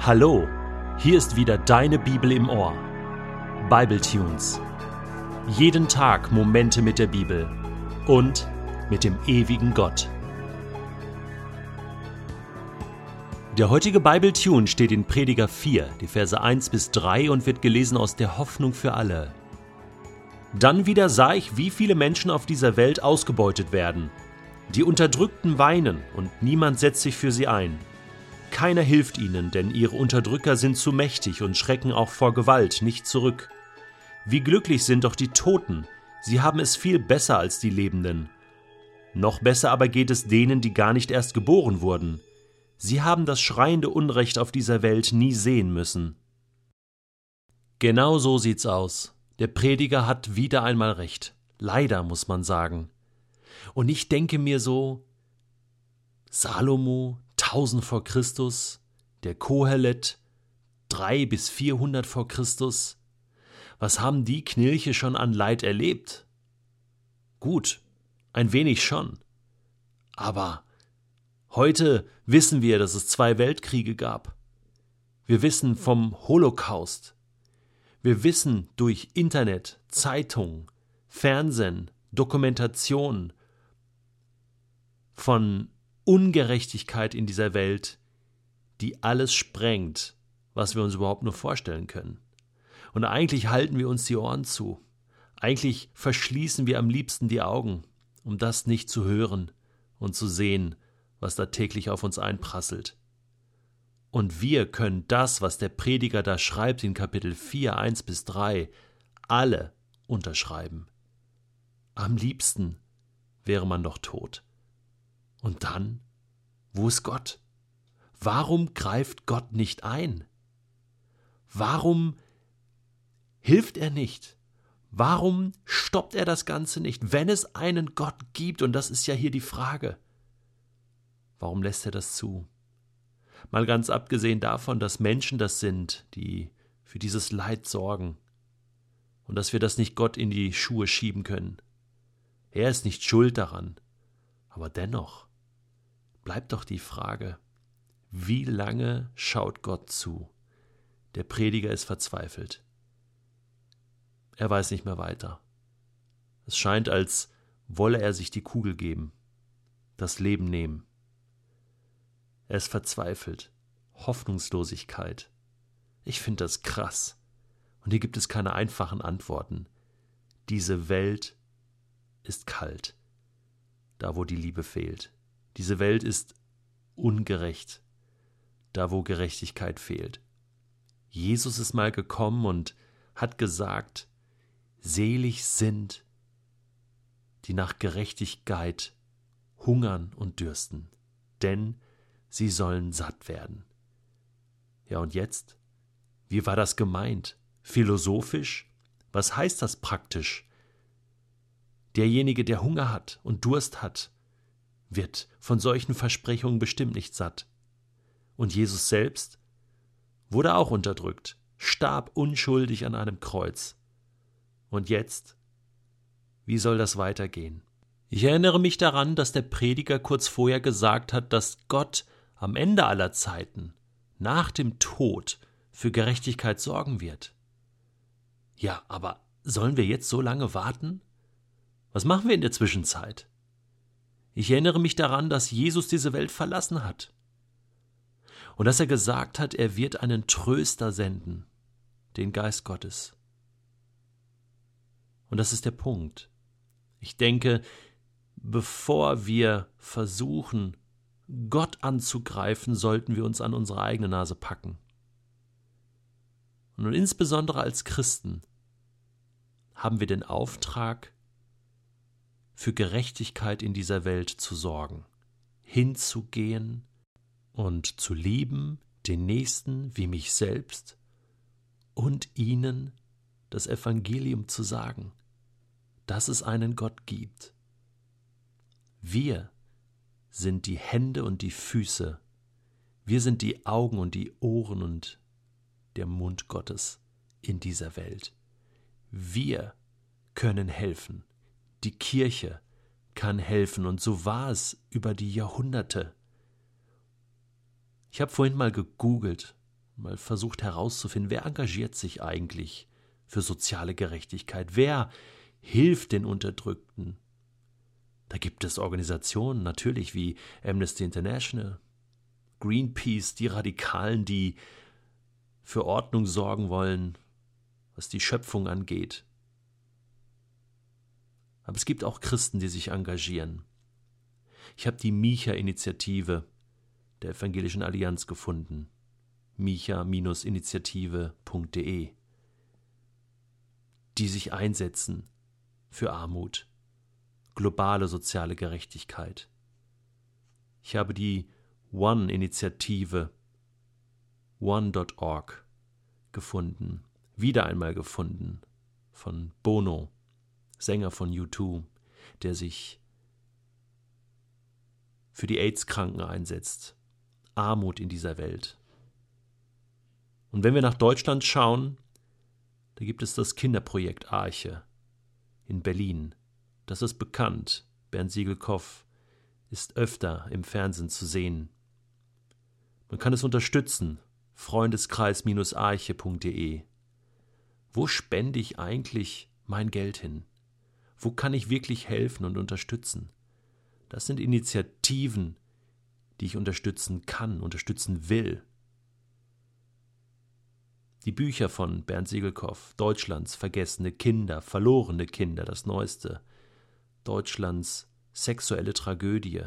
Hallo, hier ist wieder deine Bibel im Ohr. Bible Tunes. Jeden Tag Momente mit der Bibel und mit dem ewigen Gott. Der heutige Bible Tune steht in Prediger 4, die Verse 1 bis 3 und wird gelesen aus der Hoffnung für alle. Dann wieder sah ich, wie viele Menschen auf dieser Welt ausgebeutet werden. Die Unterdrückten weinen und niemand setzt sich für sie ein. Keiner hilft ihnen, denn ihre Unterdrücker sind zu mächtig und schrecken auch vor Gewalt nicht zurück. Wie glücklich sind doch die Toten, sie haben es viel besser als die Lebenden. Noch besser aber geht es denen, die gar nicht erst geboren wurden. Sie haben das schreiende Unrecht auf dieser Welt nie sehen müssen. Genau so sieht's aus. Der Prediger hat wieder einmal recht. Leider, muss man sagen. Und ich denke mir so, Salomo, 1000 vor Christus, der Kohelet 3 bis 400 vor Christus. Was haben die Knilche schon an Leid erlebt? Gut, ein wenig schon. Aber heute wissen wir, dass es zwei Weltkriege gab. Wir wissen vom Holocaust. Wir wissen durch Internet, Zeitung, Fernsehen, Dokumentation von Ungerechtigkeit in dieser Welt, die alles sprengt, was wir uns überhaupt nur vorstellen können. Und eigentlich halten wir uns die Ohren zu. Eigentlich verschließen wir am liebsten die Augen, um das nicht zu hören und zu sehen, was da täglich auf uns einprasselt. Und wir können das, was der Prediger da schreibt in Kapitel 4, 1 bis 3, alle unterschreiben. Am liebsten wäre man doch tot. Und dann, wo ist Gott? Warum greift Gott nicht ein? Warum hilft er nicht? Warum stoppt er das Ganze nicht, wenn es einen Gott gibt? Und das ist ja hier die Frage. Warum lässt er das zu? Mal ganz abgesehen davon, dass Menschen das sind, die für dieses Leid sorgen und dass wir das nicht Gott in die Schuhe schieben können. Er ist nicht schuld daran, aber dennoch, bleibt doch die Frage, wie lange schaut Gott zu? Der Prediger ist verzweifelt. Er weiß nicht mehr weiter. Es scheint, als wolle er sich die Kugel geben, das Leben nehmen. Er ist verzweifelt. Hoffnungslosigkeit. Ich finde das krass. Und hier gibt es keine einfachen Antworten. Diese Welt ist kalt, da wo die Liebe fehlt. Diese Welt ist ungerecht, da wo Gerechtigkeit fehlt. Jesus ist mal gekommen und hat gesagt, selig sind, die nach Gerechtigkeit hungern und dürsten, denn sie sollen satt werden. Ja, und jetzt? Wie war das gemeint? Philosophisch? Was heißt das praktisch? Derjenige, der Hunger hat und Durst hat, wird von solchen Versprechungen bestimmt nicht satt. Und Jesus selbst wurde auch unterdrückt, starb unschuldig an einem Kreuz. Und jetzt? Wie soll das weitergehen? Ich erinnere mich daran, dass der Prediger kurz vorher gesagt hat, dass Gott am Ende aller Zeiten, nach dem Tod, für Gerechtigkeit sorgen wird. Ja, aber sollen wir jetzt so lange warten? Was machen wir in der Zwischenzeit? Ich erinnere mich daran, dass Jesus diese Welt verlassen hat und dass er gesagt hat, er wird einen Tröster senden, den Geist Gottes. Und das ist der Punkt. Ich denke, bevor wir versuchen, Gott anzugreifen, sollten wir uns an unsere eigene Nase packen. Und insbesondere als Christen haben wir den Auftrag, für Gerechtigkeit in dieser Welt zu sorgen, hinzugehen und zu lieben den Nächsten wie mich selbst und ihnen das Evangelium zu sagen, dass es einen Gott gibt. Wir sind die Hände und die Füße, wir sind die Augen und die Ohren und der Mund Gottes in dieser Welt. Wir können helfen. Die Kirche kann helfen und so war es über die Jahrhunderte. Ich habe vorhin mal gegoogelt, mal versucht herauszufinden, wer engagiert sich eigentlich für soziale Gerechtigkeit, wer hilft den Unterdrückten. Da gibt es Organisationen natürlich wie Amnesty International, Greenpeace, die Radikalen, die für Ordnung sorgen wollen, was die Schöpfung angeht. Aber es gibt auch Christen, die sich engagieren. Ich habe die Micha-Initiative der Evangelischen Allianz gefunden. micha-initiative.de die sich einsetzen für Armut, globale soziale Gerechtigkeit. Ich habe die One-Initiative one.org gefunden, wieder einmal gefunden, von Bono, Sänger von U2, der sich für die AIDS-Kranken einsetzt, Armut in dieser Welt. Und wenn wir nach Deutschland schauen, da gibt es das Kinderprojekt Arche in Berlin. Das ist bekannt. Bernd Siegelkoff ist öfter im Fernsehen zu sehen. Man kann es unterstützen. Freundeskreis-arche.de. Wo spende ich eigentlich mein Geld hin? Wo kann ich wirklich helfen und unterstützen? Das sind Initiativen, die ich unterstützen kann, unterstützen will. Die Bücher von Bernd Siegelkoff, Deutschlands vergessene Kinder, verlorene Kinder, das Neueste, Deutschlands sexuelle Tragödie.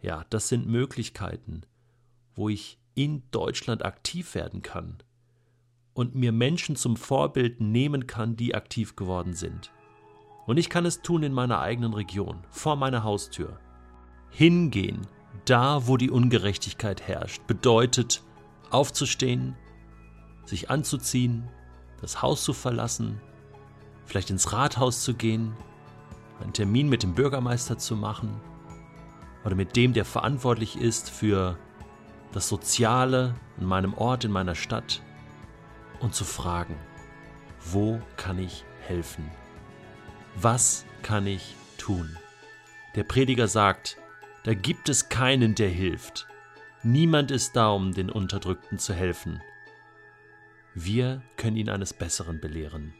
Ja, das sind Möglichkeiten, wo ich in Deutschland aktiv werden kann und mir Menschen zum Vorbild nehmen kann, die aktiv geworden sind. Und ich kann es tun in meiner eigenen Region, vor meiner Haustür. Hingehen, da wo die Ungerechtigkeit herrscht, bedeutet aufzustehen, sich anzuziehen, das Haus zu verlassen, vielleicht ins Rathaus zu gehen, einen Termin mit dem Bürgermeister zu machen oder mit dem, der verantwortlich ist für das Soziale in meinem Ort, in meiner Stadt und zu fragen, wo kann ich helfen? Was kann ich tun? Der Prediger sagt, da gibt es keinen, der hilft. Niemand ist da, um den Unterdrückten zu helfen. Wir können ihn eines Besseren belehren.